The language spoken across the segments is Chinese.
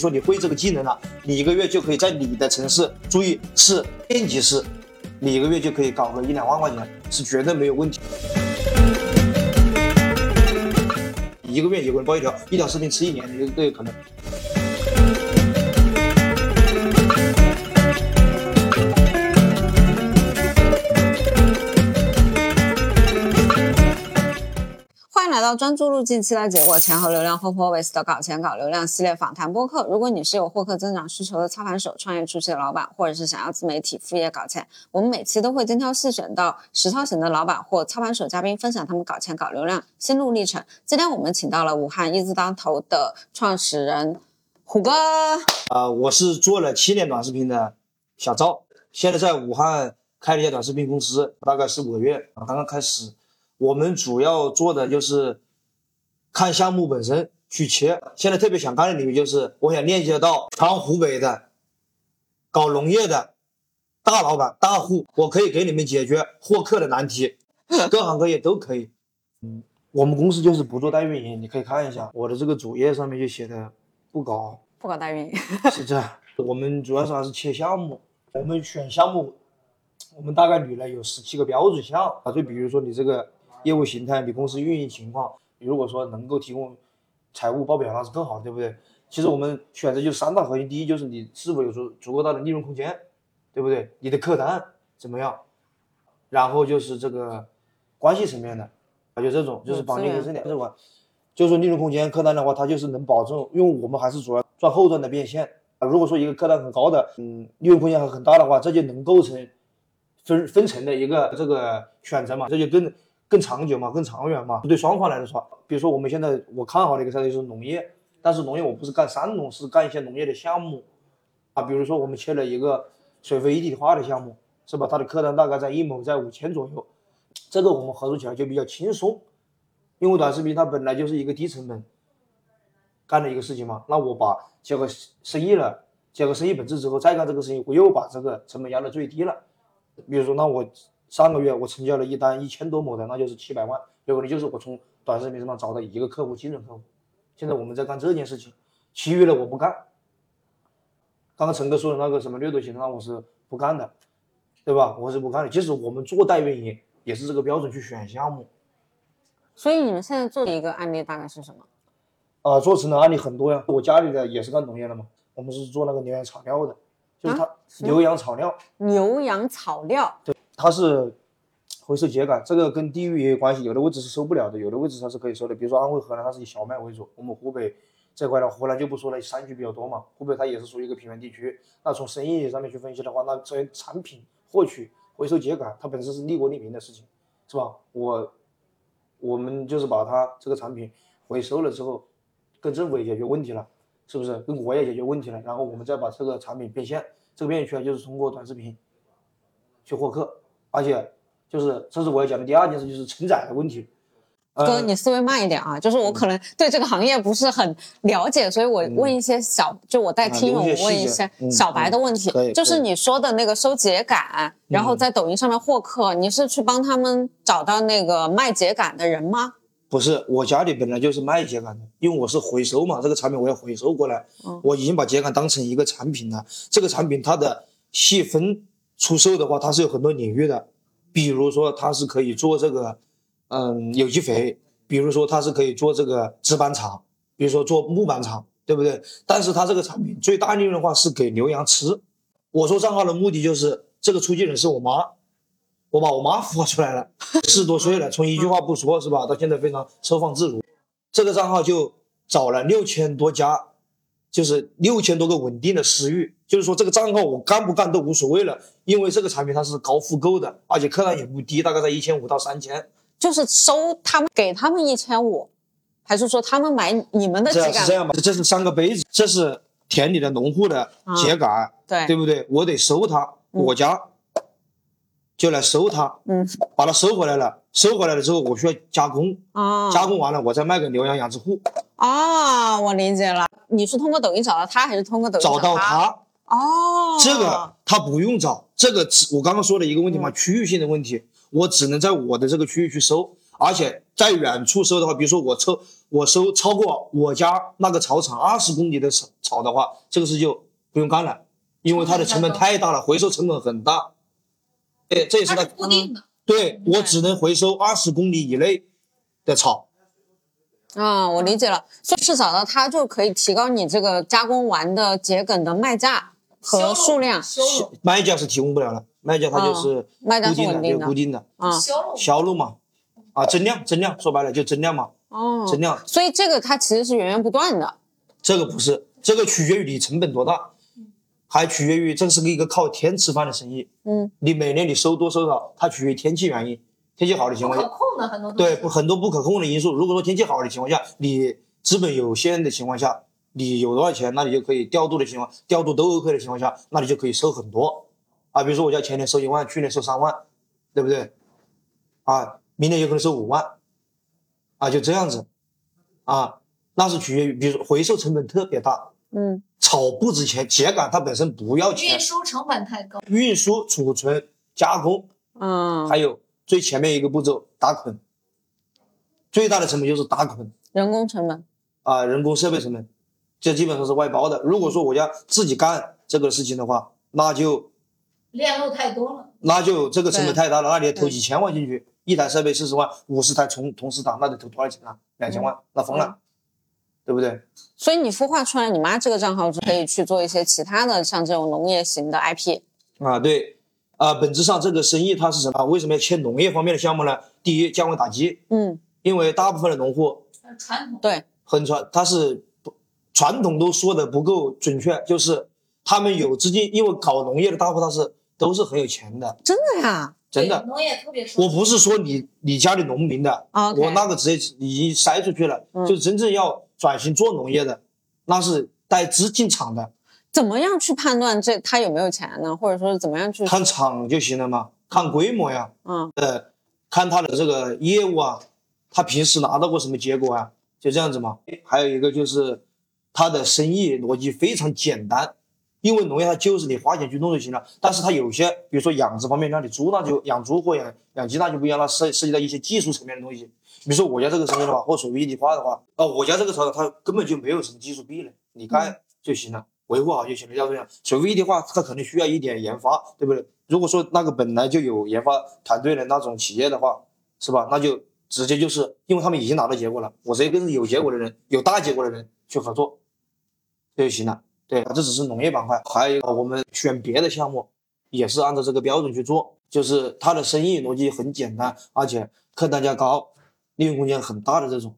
说你会这个技能了，你一个月就可以在你的城市，注意是县级市，你一个月就可以搞个一两万块钱，是绝对没有问题。一个月有个人爆一条一条视频吃一年，你都有可能。迎来到专注路径期待结果前和流量 Hope Always 的搞钱搞流量系列访谈播客。如果你是有获客增长需求的操盘手、创业初期的老板，或者是想要自媒体副业搞钱，我们每期都会精挑细选到实操型的老板或操盘手嘉宾，分享他们搞钱搞流量心路历程。今天我们请到了武汉一字当头的创始人虎哥。啊、我是做了七年短视频的小赵，现在在武汉开了一家短视频公司，大概四五个月，刚刚开始。我们主要做的就是看项目本身去切。现在特别想干的领域就是，我想链接到全湖北的搞农业的大老板、大户，我可以给你们解决获客的难题，各行各业都可以。嗯，我们公司就是不做代运营，你可以看一下我的这个主页上面就写的不搞不搞代运。营，是这样，我们主要是还是切项目，我们选项目，我们大概捋了有十七个标准项。啊，就比如说你这个业务形态，你公司运营情况，你如果说能够提供财务报表，那是更好，对不对？其实我们选择就三大核心，第一就是你是否有足足够大的利润空间，对不对？你的客单怎么样？然后就是这个关系层面的，啊，就这种就是绑定跟这点这块，就是说利润空间客单的话，它就是能保证，因为我们还是主要赚后端的变现啊。如果说一个客单很高的，嗯，利润空间还很大的话，这就能构成分分成的一个这个选择嘛，这就更更长久嘛，更长远嘛。对双方来说，比如说我们现在我看好的一个赛道就是农业，但是农业我不是干三农，是干一些农业的项目啊，比如说我们切了一个水肥一体化的项目，是吧？它的客单大概在一亩在五千左右，这个我们合作起来就比较轻松，因为短视频它本来就是一个低成本干的一个事情嘛。那我把结合生意了，结合生意本质之后再干这个生意，我又把这个成本压到最低了。比如说，那我上个月我成交了一单一千多亩的，那就是七百万，有可能就是我从短视频上找到一个客户，精准客户。现在我们在干这件事情，其余的我不干。刚刚陈哥说的那个什么掠夺型，那我是不干的，对吧？我是不干的。即使我们做代运营，也是这个标准去选项目。所以你们现在做的一个案例大概是什么？啊、做成的案例很多呀。我家里的也是干农业的嘛，我们是做那个牛羊草料的，就是它、牛羊草料，牛羊草料，它是回收秸秆，这个跟地域也有关系，有的位置是收不了的，有的位置它是可以收的。比如说安徽、河南，它是以小麦为主，我们湖北这块的湖南就不说了，山区比较多嘛，湖北它也是属于一个平原地区。那从生意上面去分析的话，那这产品获取、回收秸秆，它本身是利国利民的事情，是吧？我我们就是把它这个产品回收了之后，跟政府也解决问题了，是不是？跟国也解决问题了，然后我们再把这个产品变现，这个变现出来就是通过短视频去获客，而且就是这是我要讲的第二件事，就是承载的问题。哥，呃，你思维慢一点啊！就是我可能对这个行业不是很了解，所以我问一些小，就我带啊听我问一些嗯小白的问题。就是你说的那个收秸秆，然后在抖音上面获客，你是去帮他们找到那个卖秸秆的人吗？不是，我家里本来就是卖秸秆的，因为我是回收嘛，这个产品我要回收过来，嗯我已经把秸秆当成一个产品了。这个产品它的细分出售的话，它是有很多领域的，比如说它是可以做这个，嗯，有机肥，比如说它是可以做这个纸板厂，比如说做木板厂，对不对？但是它这个产品最大利润的话是给牛羊吃。我做账号的目的就是这个出借人是我妈，我把我妈孵化出来了，四十多岁了，从一句话不说是吧，到现在非常收放自如。这个账号就找了六千多家，就是六千多个稳定的私域，就是说这个账号我干不干都无所谓了，因为这个产品它是高复购的，而且客单也不低，大概在一千五到三千。就是收他们给他们一千五，还是说他们买你们的这秸秆？样是这样吧？这这是三个杯子，这是田里的农户的秸秆，对对不对？我得收它，我家就来收它，嗯把它收回来了，收回来了之后我需要加工，啊加工完了我再卖给牛羊养殖户，啊，我理解了。你是通过抖音找到他，还是通过抖音找到他？它。哦，这个他不用找，这个只我刚刚说的一个问题嗯嘛，区域性的问题，我只能在我的这个区域去收，而且在远处收的话，比如说我抽我收超过我家那个草场二十公里的草草的话，这个事就不用干了，因为它的成本太大了，回收成本很大。哎，这也是它固定的，对我只能回收二十公里以内的草。啊、我理解了。所以至少呢，它就可以提高你这个加工完的桔梗的卖价和数量。销卖家是提供不了了，卖家它就是固定的，就固定的啊、销路销路嘛，啊，增量增量，说白了就增量嘛，哦，增量。所以这个它其实是源源不断的。这个不是，这个取决于你成本多大，还取决于这是一个靠天吃饭的生意。嗯，你每年你收多收少，它取决于天气原因。天气好的情况下，控的很多。对不很多不可控的因素。如果说天气好的情况下，你资本有限的情况下，你有多少钱，那你就可以调度的情况，调度都 OK 的情况下，那你就可以收很多。啊。比如说我家前年收一万，去年收三万，对不对？啊，明年有可能收五万，啊，就这样子，啊，那是取决于，比如说回收成本特别大，嗯。草不值钱，秸秆它本身不要钱运，输成本太高，运输、储存、加工，嗯，还有最前面一个步骤打捆，最大的成本就是打捆。人工成本。啊，人工设备成本，这基本上是外包的。如果说我要自己干这个事情的话，那就链路太多了。那就这个成本太大了，那你得投几千万进去，一台设备四十万，五十台同同时打，那得投多少钱啊？两千万，那疯了，对不对？所以你孵化出来，你妈这个账号就可以去做一些其他的，像这种农业型的 IP。啊，对，啊，本质上这个生意它是什么？啊为什么要切农业方面的项目呢？第一，降维打击，嗯，因为大部分的农户呃传统对，很传，它是不传统都说的不够准确，就是他们有资金，因为搞农业的大户他是都是很有钱的，真的呀。真的。农业特别熟我不是说你你家里农民的，啊我那个直接已经筛出去了，嗯就是真正要转型做农业的，那是带资进场的，怎么样去判断这他有没有钱呢？或者说是怎么样去？看厂就行了嘛，看规模呀，嗯呃，看他的这个业务啊，他平时拿到过什么结果啊，就这样子嘛。还有一个就是它的生意逻辑非常简单，因为农业它就是你花钱去弄就行了。但是它有些，比如说养殖方面，那你猪那就养猪或养养鸡那就不一样了，涉涉及到一些技术层面的东西。比如说我家这个生意的话，或水域一体化的话，哦，我家这个草场它根本就没有什么技术壁垒，你干就行了。维护好就行了，要这样。水域一体化，它可能需要一点研发，对不对？如果说那个本来就有研发团队的那种企业的话，是吧？那就直接就是因为他们已经拿到结果了，我直接跟有结果的人、有大结果的人去合作这就行了。对，这只是农业板块，还有一个我们选别的项目也是按照这个标准去做，就是它的生意逻辑很简单，而且客单价高，利润空间很大的这种，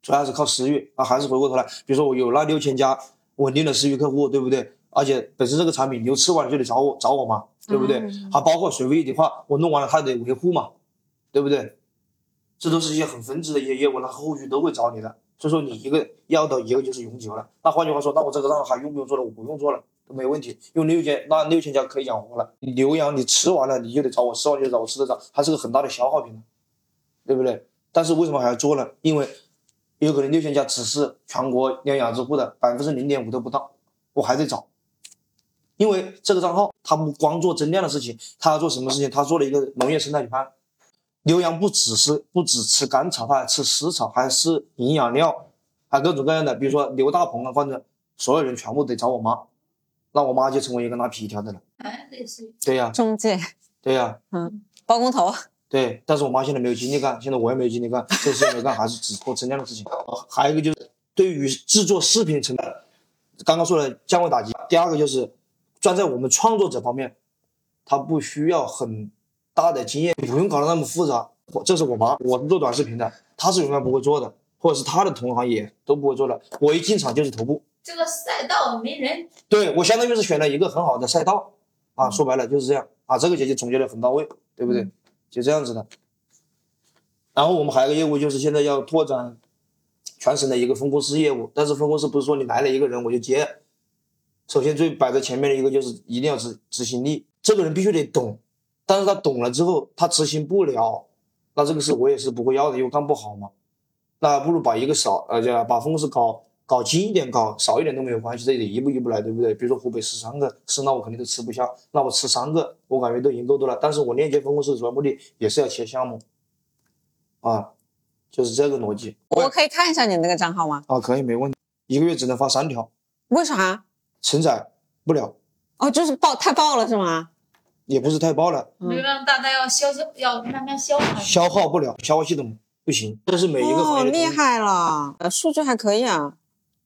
主要是靠私域啊，还是回过头来，比如说我有那六千家稳定的私域客户，对不对？而且本身这个产品牛吃完了就得找我找我嘛，对不对？嗯还包括水位一体化，我弄完了它得维护嘛，对不对？这都是一些很分支的一些业务，那后续都会找你的。所以说你一个要的一个就是永久了。那换句话说，那我这个账号还用不用做了？我不用做了，都没问题。用六千那六千家可以养活了，牛羊你吃完了你就得找我，吃完就找我，吃得着，还是个很大的消耗品，对不对？但是为什么还要做呢？因为有可能六千家只是全国养养殖户的百分之零点五都不到，我还得找。因为这个账号它不光做增量的事情，它要做什么事情？它做了一个农业生态旅拍。牛羊不只是不只吃干草，它还吃湿草，还吃营养料，还各种各样的，比如说牛大棚啊，或者所有人全部得找我妈，那我妈就成为一个拉皮条的了。哎，类似于对呀、中介，对呀、嗯，包工头，对，但是我妈现在没有精力干，现在我也没有精力干，这事情没干，还是只做增量的事情。哦还有一个就是对于制作视频成本，刚刚说了降维打击。第二个就是站在我们创作者方面，他不需要很大的经验，不用搞得那么复杂。我这是我妈，我是做短视频的，她是永远不会做的，或者是她的同行也都不会做的。我一进场就是头部，这个赛道没人对我相当于是选了一个很好的赛道啊，说白了就是这样啊，这个姐姐总结的很到位，对不对？就这样子的。然后我们还有一个业务就是现在要拓展全省的一个分公司业务，但是分公司不是说你来了一个人我就接，首先最摆在前面的一个就是一定要执执行力，这个人必须得懂，但是他懂了之后他执行不了，那这个事我也是不会要的，因为干不好嘛。那不如把一个少呃，就把分公司搞搞精一点，搞少一点都没有关系，这得一步一步来，对不对？比如说湖北十三个是，那我肯定都吃不下，那我吃三个，我感觉都已经够多了。但是我链接分公司的主要目的也是要切项目，啊，就是这个逻辑。我可以看一下你那个账号吗？啊，可以没问题，一个月只能发三条，为啥？承载不了，哦，就是爆太爆了是吗？也不是太爆了，嗯流量大，但要消消，要慢慢消耗。消耗不了，消化系统不行，这是每一个行哦。厉害了，呃，数据还可以啊。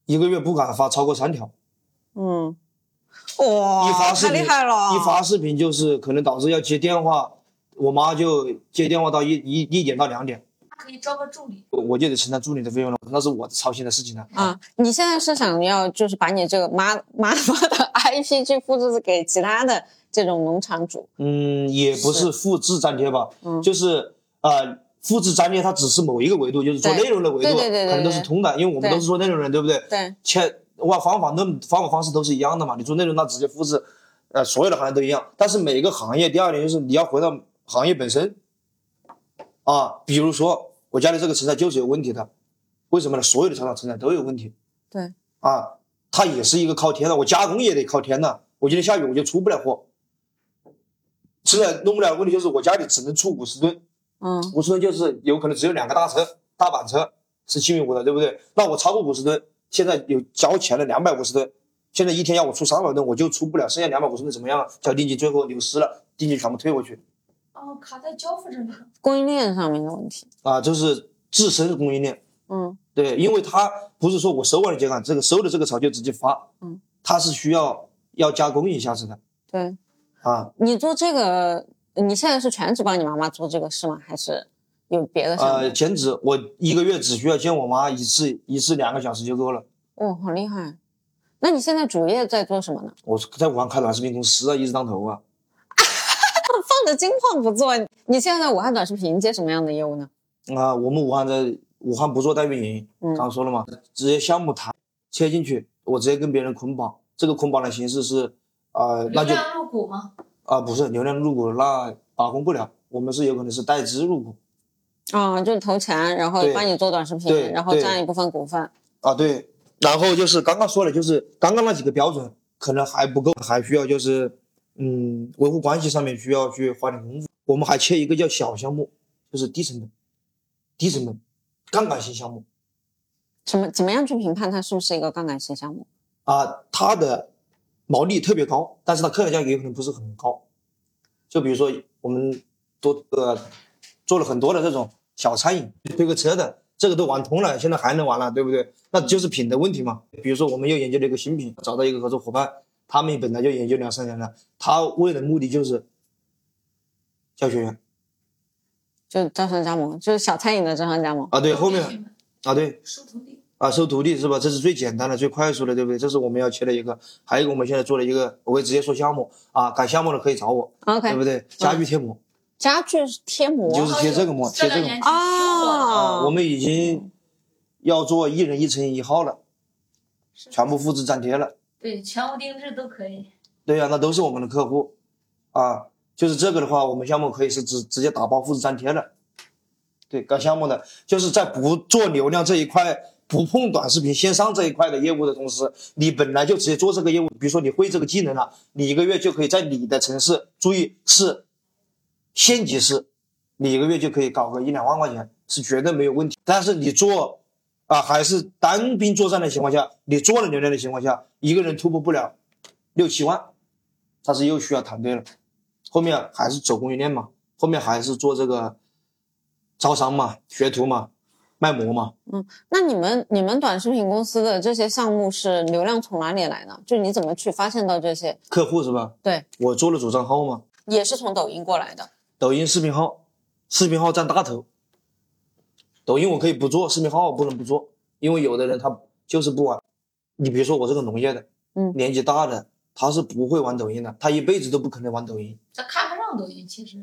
一个月不敢发超过三条，嗯，哇，发视频厉害了！一发视频就是可能导致要接电话，我妈就接电话到一一一点到两点，可以招个助理，我我就得承担助理的费用了，那是我操心的事情了。啊，你现在是想要就是把你这个妈 妈妈的 IP 去复制给其他的这种农场主？嗯，也不是复制粘贴吧，嗯。就是呃，复制粘贴它只是某一个维度，就是做内容的维度，对对对对可能都是通的，因为我们都是做内容人，对不对？对，切，哇，方法论方法方式都是一样的嘛，你做内容那直接复制，呃，所有的行业都一样，但是每一个行业，第二点就是你要回到行业本身，啊，比如说我家里这个承载就是有问题的，为什么呢？所有的厂厂承载都有问题，对，啊，它也是一个靠天的，我加工也得靠天呐，我今天下雨我就出不了货，现在弄不了的问题就是我家里只能出五十吨，嗯。五十吨就是有可能只有两个大车，大板车是七米五的，对不对？那我超过五十吨，现在有交钱了两百五十吨，现在一天要我出三百吨，我就出不了，剩下两百五十吨怎么样啊？交定金最后流失了，定金全部退回去哦，卡在交付这里。供应链上面的问题。啊，就是自身的供应链。嗯对，因为它不是说我收完了秸秆，这个收的这个草就直接发，嗯，它是需要要加工一下子的对，啊。你做这个，你现在是全职帮你妈妈做这个事吗？还是有别的项目？呃，兼职我一个月只需要见我妈一次，一次两个小时就够了。哦，好厉害！那你现在主业在做什么呢？我在武汉开短视频公司啊，一直当头啊。金矿不做，你现在在武汉短视频接什么样的业务呢？啊，我们武汉在武汉不做代运营，嗯刚刚说了嘛，直接项目谈切进去，我直接跟别人捆绑。这个捆绑的形式是，呃，那就流量入股吗？啊不是流量入股，那把控不了。我们是有可能是代资入股啊、就是投钱，然后帮你做短视频，然后占一部分股份。啊，对。然后就是刚刚说的，就是刚刚那几个标准可能还不够，还需要就是，嗯，维护关系上面需要去花点功夫。我们还缺一个叫小项目，就是低成本、低成本、杠杆型项目。怎么怎么样去评判它是不是一个杠杆型项目？啊，它的毛利特别高，但是它客单价也有可能不是很高。就比如说我们多呃做了很多的这种小餐饮，推个车的，这个都玩通了，现在还能玩了，对不对？那就是品的问题嘛。比如说我们又研究了一个新品，找到一个合作伙伴，他们本来就研究两三年了，他为的目的就是教学员就招商加盟，就是小餐饮的招商加盟。啊，对，后面啊对，收徒弟，啊，收徒弟是吧？这是最简单的、最快速的，对不对？这是我们要切的一个。还有一个，我们现在做了一个，我会直接说项目啊，改项目的可以找我，OK，对不对？家具贴膜、家具贴膜就是贴这个膜贴这个膜啊，啊我们已经要做一人一层一号了，全部复制粘贴了。对，全屋定制都可以。对呀、那都是我们的客户啊。就是这个的话，我们项目可以是直直接打包复制粘贴的。对，搞项目的就是在不做流量这一块，不碰短视频线上这一块的业务的同时，你本来就直接做这个业务，比如说你会这个技能了，你一个月就可以在你的城市，注意是县级市，你一个月就可以搞个一两万块钱，是绝对没有问题。但是你做啊，还是单兵作战的情况下，你做了流量的情况下，一个人突破不了六七万，他是又需要团队了。后面还是走供应链嘛，后面还是做这个招商嘛、学徒嘛、卖模嘛。嗯那你们你们短视频公司的这些项目是流量从哪里来呢？就你怎么去发现到这些？客户是吧？对，我做了主账号嘛，也是从抖音过来的。抖音视频号，视频号占大头。抖音我可以不做，视频号我不能不做，因为有的人他就是不玩。你比如说我这个农业的，嗯年纪大的，他是不会玩抖音的，他一辈子都不可能玩抖音。他看不上抖音，其实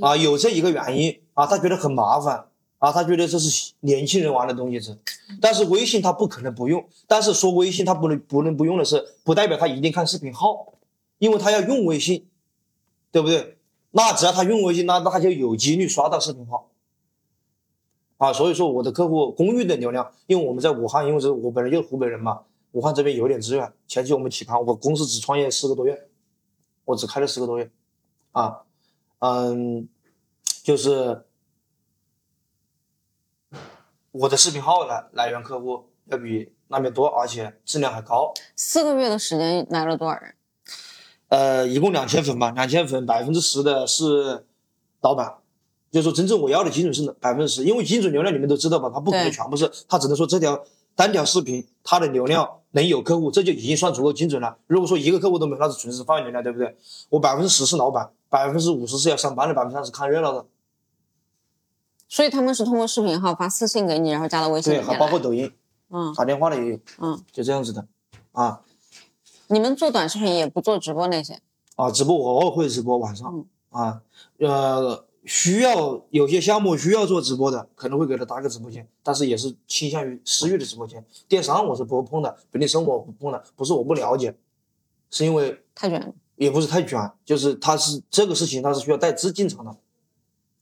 啊，有这一个原因啊，他觉得很麻烦啊，他觉得这是年轻人玩的东西是，但是微信他不可能不用，但是说微信他不能不能不用的是，不代表他一定看视频号，因为他要用微信，对不对？那只要他用微信，那那他就有几率刷到视频号。啊，所以说我的客户公寓的流量，因为我们在武汉，因为是我本人就是湖北人嘛，武汉这边有点资源。前期我们起盘，我公司只创业四个多月，我只开了四个多月，啊，嗯，就是我的视频号来来源客户要比那边多，而且质量还高。四个月的时间来了多少人？呃，一共两千粉吧，两千粉百分之十的是老板，就是说真正我要的精准是百分之十，因为精准流量你们都知道吧，它不可能全部是，它只能说这条单条视频它的流量能有客户，这就已经算足够精准了。如果说一个客户都没有，那是纯是放流量，对不对？我百分之十是老板，百分之五十是要上班的，百分之三十看热闹的，所以他们是通过视频号发私信给你，然后加到微信对，还。包括抖音嗯打电话的也有，嗯，就这样子的，啊你们做短视频也不做直播那些？啊，直播我偶尔会直播晚上嗯啊，呃，需要有些项目需要做直播的，可能会给他搭个直播间，但是也是倾向于私域的直播间。电商我是不会碰的，本地生活我不碰的，不是我不了解，是因为太卷了。也不是太卷，就是它是这个事情它是需要带资进场的。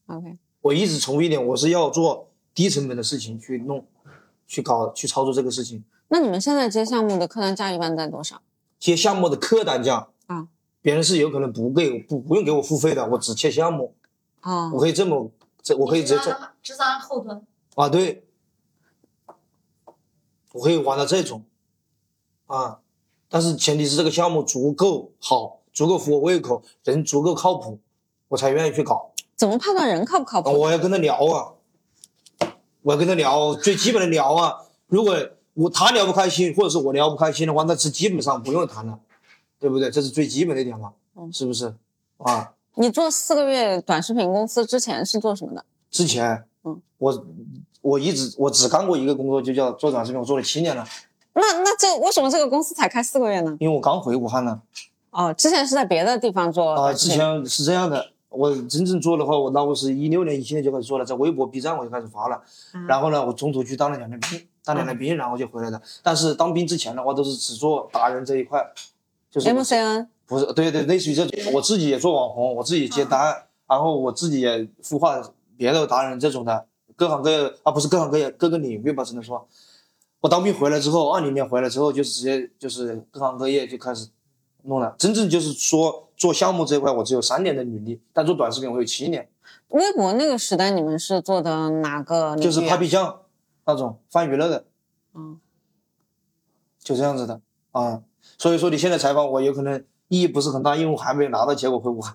OK，我一直重复一点，我是要做低成本的事情去弄，去搞去操作这个事情。那你们现在接项目的客单价一般在多少？接项目的客单价啊，别人是有可能不给不不用给我付费的，我只切项目，我哦，可以这么这我可以直接这这只是按后端，啊对，我可以玩到这种啊，但是前提是这个项目足够好，足够符我胃口，人足够靠谱，我才愿意去搞。怎么判断人靠不靠啊，谱？我要跟他聊啊，我要跟他聊最基本的聊啊。如果我他聊不开心，或者是我聊不开心的话，那是基本上不用谈了，对不对？这是最基本的一点嘛，嗯是不是？啊，你做四个月短视频公司之前是做什么的？之前，嗯，我我一直我只干过一个工作，就叫做短视频，我做了七年了，那那这为什么这个公司才开四个月呢？因为我刚回武汉呢。哦，之前是在别的地方做啊，之前是这样的，我真正做的话，我那我是一六年、一七年就开始做了，在微博、B 站我就开始发了。嗯然后呢，我中途去当了两年兵，当两年兵，然后就回来的。但是当兵之前的话，都是只做达人这一块，就是 MCN 不是对对，类似于这种，我自己也做网红，我自己接单，然后我自己也孵化别的达人这种的，各行各业啊，不是各行各业，各个领域吧，只能说。我当兵回来之后，二零年回来之后，就是直接就是各行各业就开始弄了。真正就是说做项目这一块，我只有三年的履历，但做短视频我有七年，微博那个时代，你们是做的哪个、啊？就是 Papi 酱那种泛娱乐的，嗯，就这样子的啊。所以说你现在采访我，有可能意义不是很大，因为我还没有拿到结果回武汉，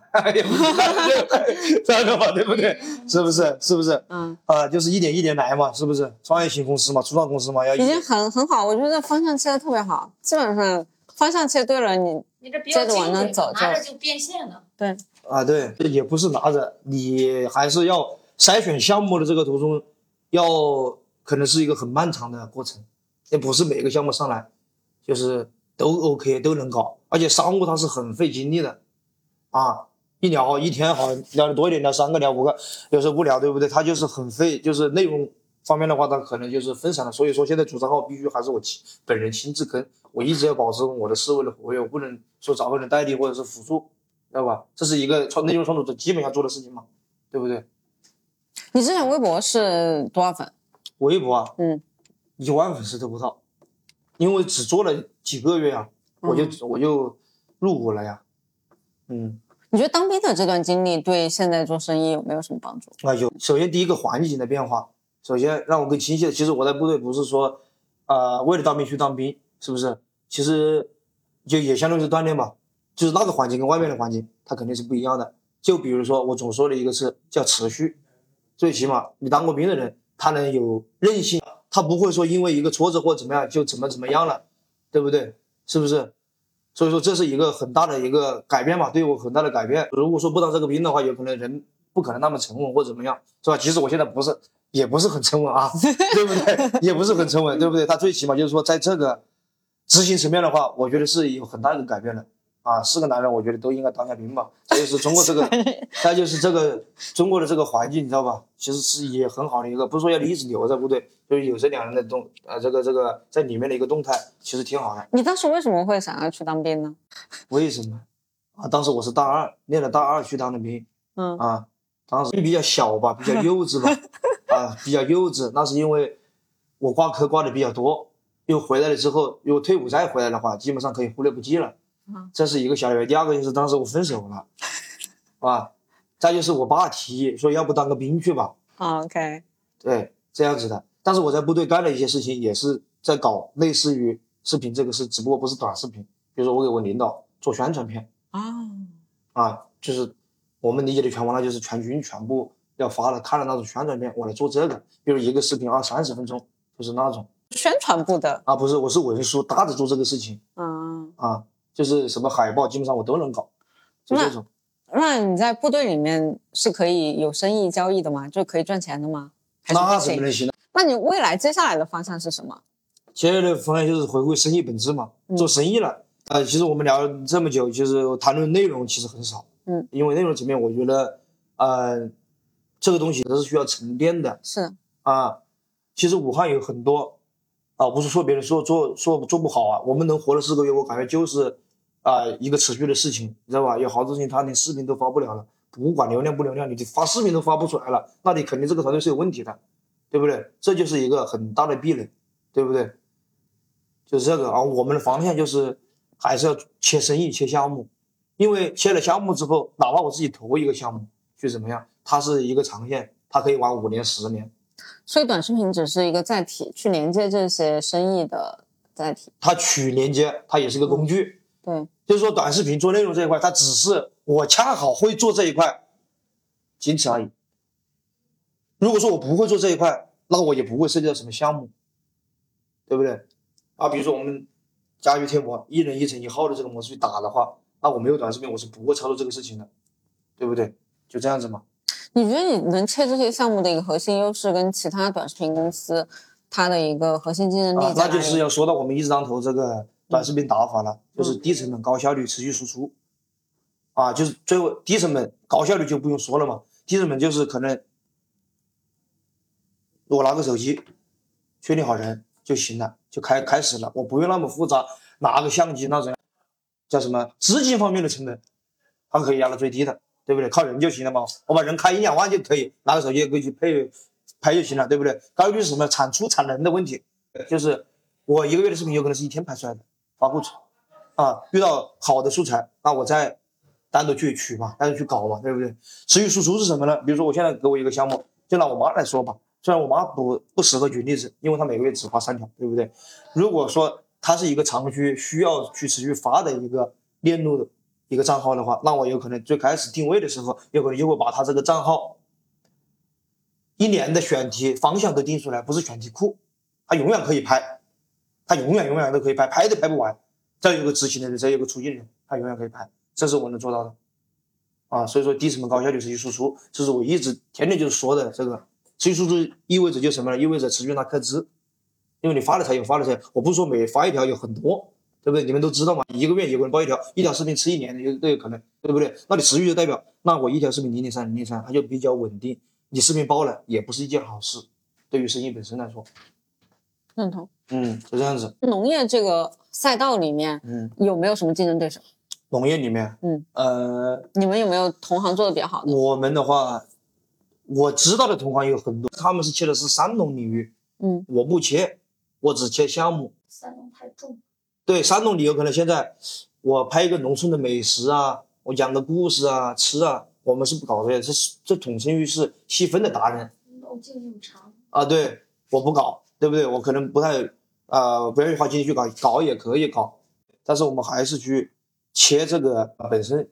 这个嘛，对不对？是不是？是不是？嗯，啊，就是一点一点来嘛，是不是？创业型公司嘛，初创公司嘛，要一已经很很好，我觉得方向切的特别好，基本上方向切对了，你你这接着往精准，那走就拿着就变现了。对啊，对，也不是拿着，你还是要筛选项目的这个途中，要可能是一个很漫长的过程，也不是每个项目上来就是都 OK 都能搞，而且商务它是很费精力的，啊，一聊一天好聊的多一点，聊三个聊五个，有时候不聊，对不对？它就是很费，就是内容方面的话，它可能就是分散了。所以说现在主账号必须还是我亲本人亲自跟，我一直要保持我的思维的活跃，我不能说找个人代替或者是辅助。知道吧？这是一个创内容创作者基本要做的事情嘛，对不对？你之前微博是多少粉？微博啊，嗯，一万粉丝都不到，因为只做了几个月呀、我就、我就入伍了呀。嗯，你觉得当兵的这段经历对现在做生意有没有什么帮助？啊有。首先第一个环境的变化，首先让我更清晰的，其实我在部队不是说，呃，为了当兵去当兵，是不是？其实就也相当于是锻炼嘛，就是那个环境跟外面的环境，它肯定是不一样的。就比如说我总说的一个是叫持续，最起码你当过兵的人，他能有韧性，他不会说因为一个挫折或怎么样就怎么怎么样了，对不对？是不是？所以说这是一个很大的一个改变嘛，对我很大的改变。如果说不当这个兵的话，有可能人不可能那么沉稳或怎么样，是吧？其实我现在不是，也不是很沉稳啊，对不对？也不是很沉稳，对不对？他最起码就是说，在这个执行层面的话，我觉得是有很大的改变的。啊，是个男人，我觉得都应该当下兵吧。这就是中国这个，再就是这个中国的这个环境，你知道吧？其实是也很好的一个，不是说要你一直留在部队，就是有这两人的动，呃，这个这个在里面的一个动态，其实挺好的。你当时为什么会想要去当兵呢？为什么？啊，当时我是大二，念了大二去当的兵嗯啊，当时比较小吧，比较幼稚吧，啊，比较幼稚。那是因为我挂科挂的比较多，又回来了之后，如果退伍再回来的话，基本上可以忽略不计了。嗯这是一个小理由。第二个就是当时我分手了，啊，再就是我爸提议说要不当个兵去吧，好，OK，对，这样子的。但是我在部队干的一些事情，也是在搞类似于视频这个事，只不过不是短视频。比如说我给我领导做宣传片哦，啊，就是我们理解的全网那就是全军全部要发了看了那种宣传片，我来做这个。比如一个视频二三十分钟，就是那种宣传部的啊，不是，我是文书搭着做这个事情啊。啊，就是什么海报，基本上我都能搞，就这种。那你在部队里面是可以有生意交易的吗？就可以赚钱的吗？那怎么能行呢？那你未来接下来的方向是什么？接下来的方向就是回归生意本质嘛，做生意了。呃，其实我们聊了这么久，就是谈论内容其实很少。嗯，因为内容层面，我觉得，呃，这个东西它是需要沉淀的。是啊，其实武汉有很多啊，不是说别人说做说做不好啊，我们能活了四个月，我感觉就是啊一个持续的事情，你知道吧？有好多事情他连视频都发不了了，不管流量不流量，你发视频都发不出来了，那你肯定这个团队是有问题的。对不对？这就是一个很大的壁垒，对不对？就是这个啊，我们的方向就是还是要切生意、切项目，因为切了项目之后，哪怕我自己投一个项目去怎么样，它是一个长线，它可以玩五年、十年。所以短视频只是一个载体，去连接这些生意的载体。它取连接，它也是个工具。对，就是说短视频做内容这一块，它只是我恰好会做这一块，仅此而已。如果说我不会做这一块，那我也不会涉及到什么项目，对不对？啊，比如说我们家喻贴膜一人一城一号的这个模式去打的话，那我没有短视频，我是不会操作这个事情的，对不对？就这样子嘛。你觉得你能切这些项目的一个核心优势，跟其他短视频公司它的一个核心竞争力？那就是要说到我们一直当头这个短视频打法了，就是低成本、高效率、持续输出。啊，就是最后低成本、高效率就不用说了嘛，低成本就是可能。我拿个手机，确定好人就行了，就开开始了。我不用那么复杂，拿个相机那种，叫什么资金方面的成本，它可以压到最低的，对不对？靠人就行了嘛。我把人开一两万就可以，拿个手机可以去配拍就行了，对不对？高率是什么？产出产能的问题，就是我一个月的视频有可能是一天拍出来的，发库存啊。遇到好的素材，那我再单独去取嘛，单独去搞嘛，对不对？持续输出是什么呢？比如说我现在给我一个项目，就拿我妈来说吧。虽然我妈不不适合举例子，因为她每个月只发三条，对不对？如果说她是一个长期需要去持续发的一个链路的一个账号的话，那我有可能最开始定位的时候，有可能就会把她这个账号一年的选题方向都定出来，不是选题库，她永远可以拍，他永远永远都可以拍，拍都拍不完。再有个执行的人，再有个出镜人，他永远可以拍，这是我能做到的啊。所以说低成本高效率持续输出，这是我一直天天就说的这个。持续输出意味着就什么呢？意味着持续拿克资，因为你发了才有，发了才有。我不是说每发一条有很多，对不对？你们都知道嘛，一个月有个人报一条，一条视频吃一年的都有可能，对不对？那你持续就代表，那我一条视频零点三零点三，它就比较稳定。你视频爆了也不是一件好事，对于生意本身来说。认同。嗯，就这样子。农业这个赛道里面，嗯，有没有什么竞争对手？农业里面，嗯，呃，你们有没有同行做的比较好的？我们的话。我知道的同行有很多，他们是切的是三农领域，嗯，我不切，我只切项目。三农太重。对，三农你有可能现在我拍一个农村的美食啊，我讲个故事啊，吃啊，我们是不搞的，这是这统称于是细分的达人。路径又长。啊，对，我不搞，对不对？我可能不太啊，不愿意花精力去搞，搞也可以搞，但是我们还是去切这个本身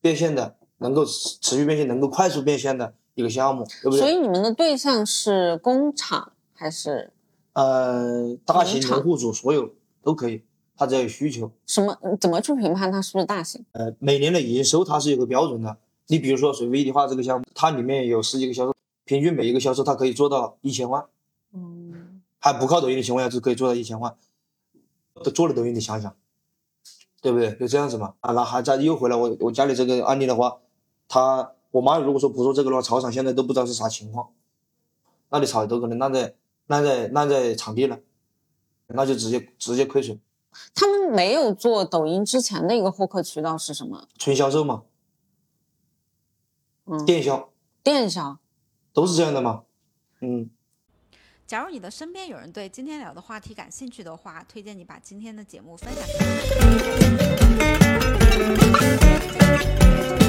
变现的。能够持续变现、能够快速变现的一个项目，对不对？所以你们的对象是工厂还是？呃，大型农户主所有都可以，他只要有需求。什么？怎么去评判它是不是大型？呃，每年的营收它是有个标准的。你比如说水位一体化这个项目，它里面有十几个销售，平均每一个销售它可以做到一千万。嗯。还不靠抖音的情况下就可以做到一千万，都做了抖音，你想想，对不对？就这样子嘛。啊，那还再又回来我我家里这个案例的话。他我妈如果说不做这个的话，草场现在都不知道是啥情况，那里草都可能烂在烂在烂在场地了，那就直接直接亏损。他们没有做抖音之前的一个获客渠道是什么？纯销售嘛，嗯，电销，电销，都是这样的嘛，嗯。假如你的身边有人对今天聊的话题感兴趣的话，推荐你把今天的节目分享给他。